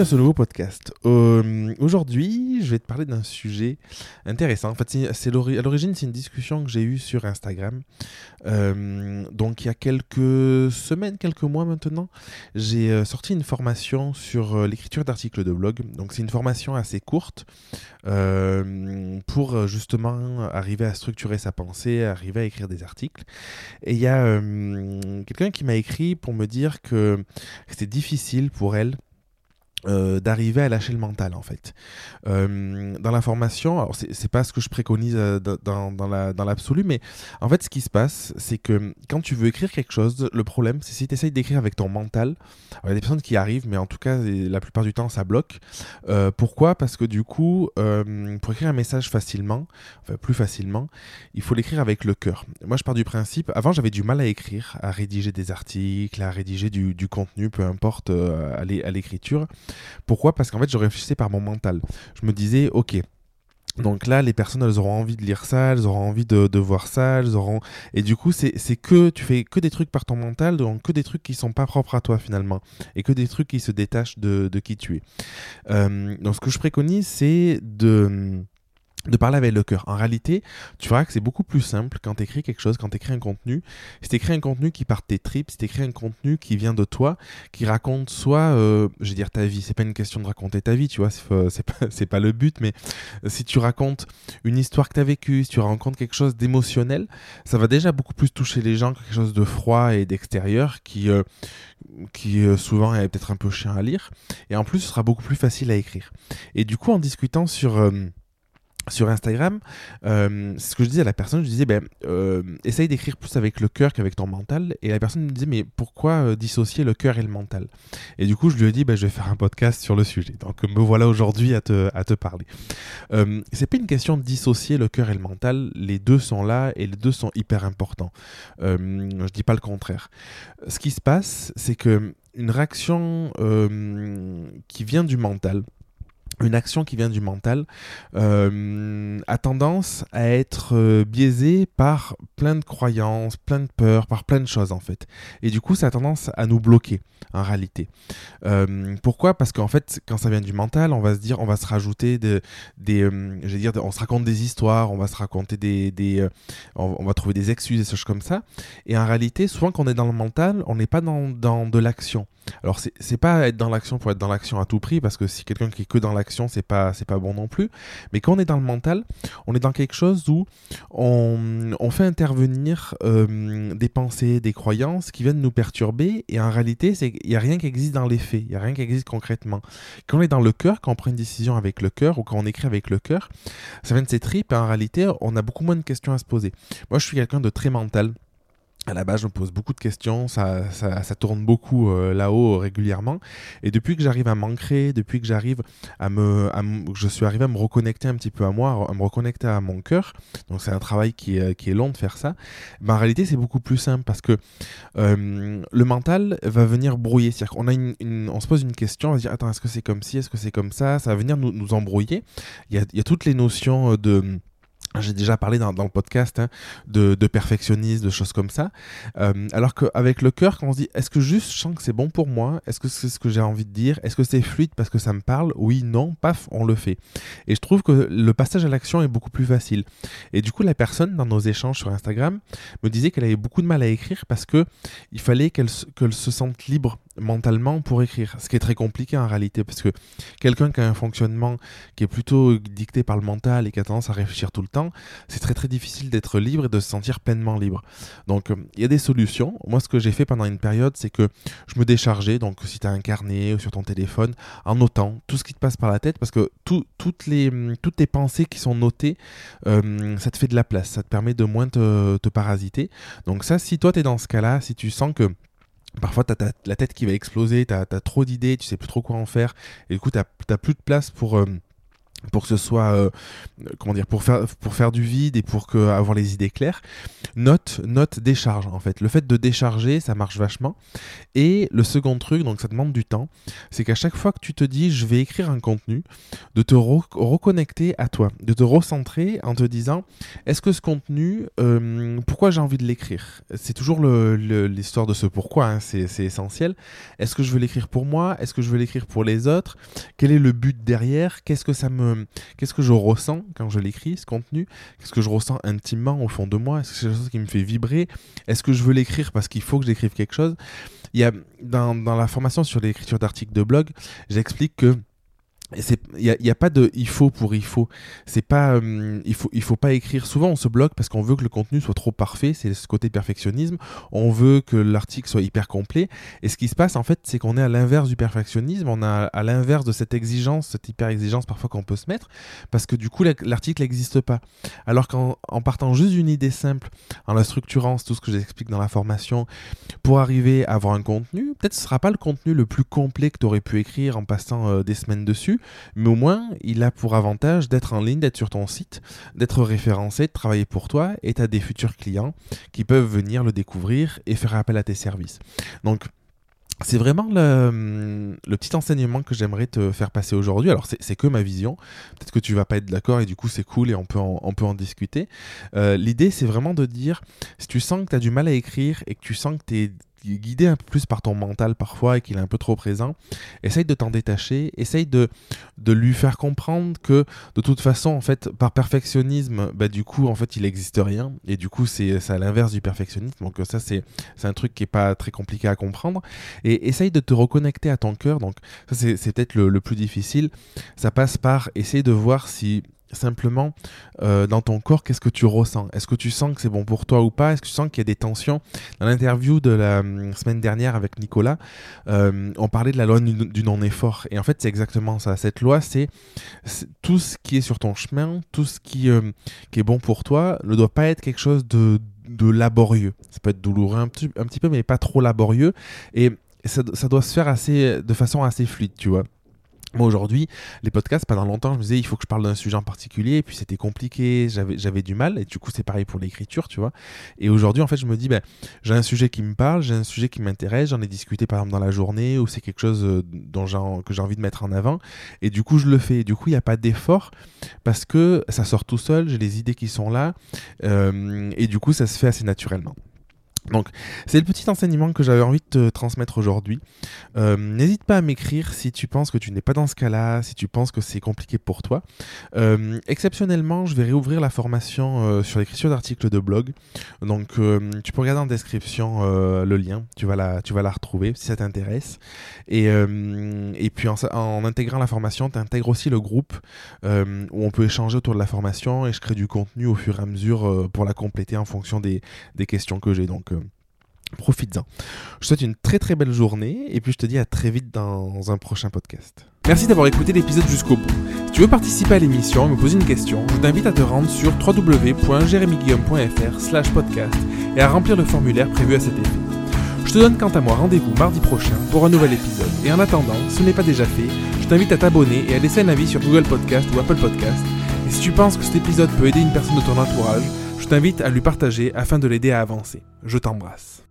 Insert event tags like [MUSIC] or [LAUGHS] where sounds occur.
à ce nouveau podcast. Euh, aujourd'hui, je vais te parler d'un sujet intéressant. En fait, c'est à l'origine, c'est une discussion que j'ai eue sur Instagram. Euh, donc, il y a quelques semaines, quelques mois maintenant, j'ai euh, sorti une formation sur l'écriture d'articles de blog. Donc, c'est une formation assez courte pour justement arriver à structurer sa pensée, arriver à écrire des articles. Et il y a quelqu'un qui m'a écrit pour me dire que c'était difficile pour elle euh, d'arriver à lâcher le mental en fait. Euh, dans la formation, alors c'est pas ce que je préconise euh, dans, dans l'absolu, mais en fait ce qui se passe, c'est que quand tu veux écrire quelque chose, le problème c'est si tu essayes d'écrire avec ton mental, il y a des personnes qui arrivent, mais en tout cas la plupart du temps ça bloque. pourquoi? Parce que du coup, pour écrire un message facilement, enfin plus facilement, il faut l'écrire avec le cœur. Moi je pars du principe, avant j'avais du mal à écrire, à rédiger des articles, à rédiger du, du contenu, peu importe, à l'écriture. Pourquoi? Parce qu'en fait, je réfléchissais par mon mental. Je me disais, ok, donc là, les personnes, elles auront envie de lire ça, elles auront envie de, voir ça, elles auront... Et du coup, c'est que tu fais que des trucs par ton mental, donc que des trucs qui sont pas propres à toi finalement, et que des trucs qui se détachent de, qui tu es. Euh, donc ce que je préconise, c'est de de parler avec le cœur. En réalité, tu verras que c'est beaucoup plus simple quand tu quelque chose, quand tu écris un contenu. Si tu un contenu qui part de tes tripes, si tu écris un contenu qui vient de toi, qui raconte soit, euh, je vais dire ta vie, c'est pas une question de raconter ta vie, tu vois, c'est euh, pas, [LAUGHS] pas le but, mais si tu racontes une histoire que tu as vécue, si tu racontes quelque chose d'émotionnel, ça va déjà beaucoup plus toucher les gens que quelque chose de froid et d'extérieur qui, euh, qui souvent est peut-être un peu chiant à lire. Et en plus, ce sera beaucoup plus facile à écrire. Et du coup, en discutant sur sur Instagram, euh, c'est ce que je disais à la personne, je disais, ben, euh, essaye d'écrire plus avec le cœur qu'avec ton mental. Et la personne me disait, mais pourquoi euh, dissocier le cœur et le mental? Et du coup, je lui ai dit, ben, je vais faire un podcast sur le sujet. Donc, me voilà aujourd'hui à te, à te parler. c'est pas une question de dissocier le cœur et le mental, les deux sont là et les deux sont hyper importants. je dis pas le contraire. Ce qui se passe, c'est que une réaction qui vient du mental, une action qui vient du mental euh, a tendance à être euh, biaisée par plein de croyances, plein de peurs, par plein de choses en fait. Et du coup, ça a tendance à nous bloquer en réalité. Euh, pourquoi? Parce qu'en fait, quand ça vient du mental, on va se dire, on va se rajouter des, des dire, on se raconte des histoires, on va se raconter des, des on, va trouver des excuses et choses comme ça. Et en réalité, souvent quand on est dans le mental, on n'est pas dans, dans de l'action. Alors c'est pas être dans l'action pour être dans l'action à tout prix parce que si quelqu'un qui est que dans l'action c'est pas c'est pas bon non plus. Mais quand on est dans le mental, on est dans quelque chose où on, on fait intervenir euh, des pensées, des croyances qui viennent nous perturber et en réalité il y a rien qui existe dans les faits, il y a rien qui existe concrètement. Quand on est dans le cœur, quand on prend une décision avec le cœur ou quand on écrit avec le cœur, ça vient de ses tripes et en réalité on a beaucoup moins de questions à se poser. Moi je suis quelqu'un de très mental à la base, je me pose beaucoup de questions, ça, ça, ça tourne beaucoup euh, là-haut régulièrement. Et depuis que j'arrive à m'ancrer, depuis que j'arrive à me, je suis arrivé à me reconnecter un petit peu à moi, à me reconnecter à mon cœur. Donc c'est un travail qui est, qui est long de faire ça. Mais en réalité, c'est beaucoup plus simple parce que euh, le mental va venir brouiller. C'est-à-dire qu'on a une, on se pose une question, on va se dire attends, est-ce que c'est comme ci, est-ce que c'est comme ça? Ça va venir nous, nous embrouiller. Il y a, il y a toutes les notions de j'ai déjà parlé dans, le podcast hein, de, de, perfectionnisme, de choses comme ça. Euh, alors qu'avec le cœur, quand on se dit est-ce que juste je sens que c'est bon pour moi? Est-ce que c'est ce que j'ai envie de dire? Est-ce que c'est fluide parce que ça me parle? Oui, non, paf, on le fait. Et je trouve que le passage à l'action est beaucoup plus facile. Et du coup, la personne dans nos échanges sur Instagram me disait qu'elle avait beaucoup de mal à écrire parce que il fallait qu'elle se sente libre mentalement pour écrire. Ce qui est très compliqué en réalité, parce que quelqu'un qui a un fonctionnement qui est plutôt dicté par le mental et qui a tendance à réfléchir tout le temps, c'est très très difficile d'être libre et de se sentir pleinement libre. Donc euh, il y a des solutions. Moi ce que j'ai fait pendant une période, c'est que je me déchargeais, donc si tu as un carnet ou sur ton téléphone, en notant tout ce qui te passe par la tête, parce que toutes, les, toutes tes pensées qui sont notées, euh, ça te fait de la place, ça te permet de moins te, te parasiter. Donc ça, si toi tu es dans ce cas-là, si tu sens que Parfois, tu as, la tête qui va exploser, tu as, trop d'idées, tu sais plus trop quoi en faire, et du coup, tu plus de place pour, euh, pour que ce soit euh, comment dire pour faire pour faire du vide et pour que avoir les idées claires note note décharge en fait. Le fait de décharger ça marche vachement. Et le second truc donc ça demande du temps c'est qu'à chaque fois que tu te dis je vais écrire un contenu de te reconnecter à toi de te recentrer en te disant est-ce que ce contenu euh, pourquoi j'ai envie de l'écrire? C'est toujours l'histoire de ce pourquoi hein, c'est essentiel. Est-ce que je veux l'écrire pour moi? Est-ce que je veux l'écrire pour les autres? Quel est le but derrière? Qu'est-ce que ça me qu'est-ce que je ressens quand je l'écris, ce contenu? Qu'est-ce que je ressens intimement au fond de moi? Est-ce que c'est quelque chose qui me fait vibrer? Est-ce que je veux l'écrire parce qu'il faut que j'écrive quelque chose? Il dans, dans la formation sur l'écriture d'articles de blog, j'explique que il n'y a, a, pas de il faut pour il faut c'est pas euh, il faut il faut pas écrire. Souvent on se bloque parce qu'on veut que le contenu soit trop parfait. C'est ce côté perfectionnisme. On veut que l'article soit hyper complet. Et ce qui se passe en fait c'est qu'on est à l'inverse du perfectionnisme. On a à l'inverse de cette exigence cette hyper exigence parfois qu'on peut se mettre parce que du coup l'article n'existe pas. Alors qu'en en partant juste d'une idée simple en la structurant tout ce que j'explique dans la formation pour arriver à avoir un contenu peut-être ce sera pas le contenu le plus complet que tu aurais pu écrire en passant euh, des semaines dessus mais au moins, il a pour avantage d'être en ligne, d'être sur ton site, d'être référencé, de travailler pour toi, et tu as des futurs clients qui peuvent venir le découvrir et faire appel à tes services. Donc, c'est vraiment le, petit enseignement que j'aimerais te faire passer aujourd'hui. Alors, c'est que ma vision. Peut-être que tu vas pas être d'accord et du coup, c'est cool et on peut en, discuter. Euh, l'idée, c'est vraiment de dire si tu sens que tu as du mal à écrire et que tu sens que tu es guidé un peu plus par ton mental parfois et qu'il est un peu trop présent, essaye de t'en détacher, essaye de, de lui faire comprendre que de toute façon, en fait, par perfectionnisme, bah, du coup, en fait, il n'existe rien. Et du coup, c'est à l'inverse du perfectionnisme. Donc ça, c'est un truc qui est pas très compliqué à comprendre. Et essaye de te reconnecter à ton cœur. Donc ça, c'est peut-être le, le plus difficile. Ça passe par essayer de voir si simplement euh, dans ton corps, qu'est-ce que tu ressens? Est-ce que tu sens que c'est bon pour toi ou pas? Est-ce que tu sens qu'il y a des tensions? Dans l'interview de la hum, semaine dernière avec Nicolas, euh, on parlait de la loi du non-effort. Et en fait, c'est exactement ça. Cette loi, c'est tout ce qui est sur ton chemin, tout ce qui, euh, qui est bon pour toi, ne doit pas être quelque chose de, de laborieux. Ça peut être douloureux un petit, un petit peu, mais pas trop laborieux. Et ça, ça doit se faire assez, de façon assez fluide, tu vois. Moi aujourd'hui, les podcasts, pendant longtemps, je me disais il faut que je parle d'un sujet en particulier, et puis c'était compliqué, j'avais du mal, et du coup c'est pareil pour l'écriture, tu vois. Et aujourd'hui, en fait, je me dis ben, j'ai un sujet qui me parle, j'ai un sujet qui m'intéresse, j'en ai discuté par exemple dans la journée, ou c'est quelque chose euh, dont que j'ai envie de mettre en avant, et du coup je le fais. du coup, il n'y a pas d'effort, parce que ça sort tout seul, j'ai les idées qui sont là, euh, et du coup ça se fait assez naturellement. Donc, c'est le petit enseignement que j'avais envie de te transmettre aujourd'hui. Euh, n'hésite pas à m'écrire si tu penses que tu n'es pas dans ce cas-là, si tu penses que c'est compliqué pour toi. Euh, exceptionnellement, je vais réouvrir la formation euh, sur l'écriture d'articles de blog. Donc, tu peux regarder en description le lien, tu vas, la, tu vas la retrouver si ça t'intéresse. Et, puis, en, en, intégrant la formation, tu intègres aussi le groupe où on peut échanger autour de la formation et je crée du contenu au fur et à mesure pour la compléter en fonction des, des questions que j'ai. Donc, profites-en. Je te souhaite une très très belle journée et puis je te dis à très vite dans un prochain podcast. Merci d'avoir écouté l'épisode jusqu'au bout. Si tu veux participer à l'émission et me poser une question, je t'invite à te rendre sur www.jeremyguillaume.fr slash podcast et à remplir le formulaire prévu à cet effet. Je te donne quant à moi rendez-vous mardi prochain pour un nouvel épisode. Et en attendant, si ce n'est pas déjà fait, je t'invite à t'abonner et à laisser un avis sur Google Podcast ou Apple Podcast. Et si tu penses que cet épisode peut aider une personne de ton entourage, je t'invite à lui partager afin de l'aider à avancer. Je t'embrasse.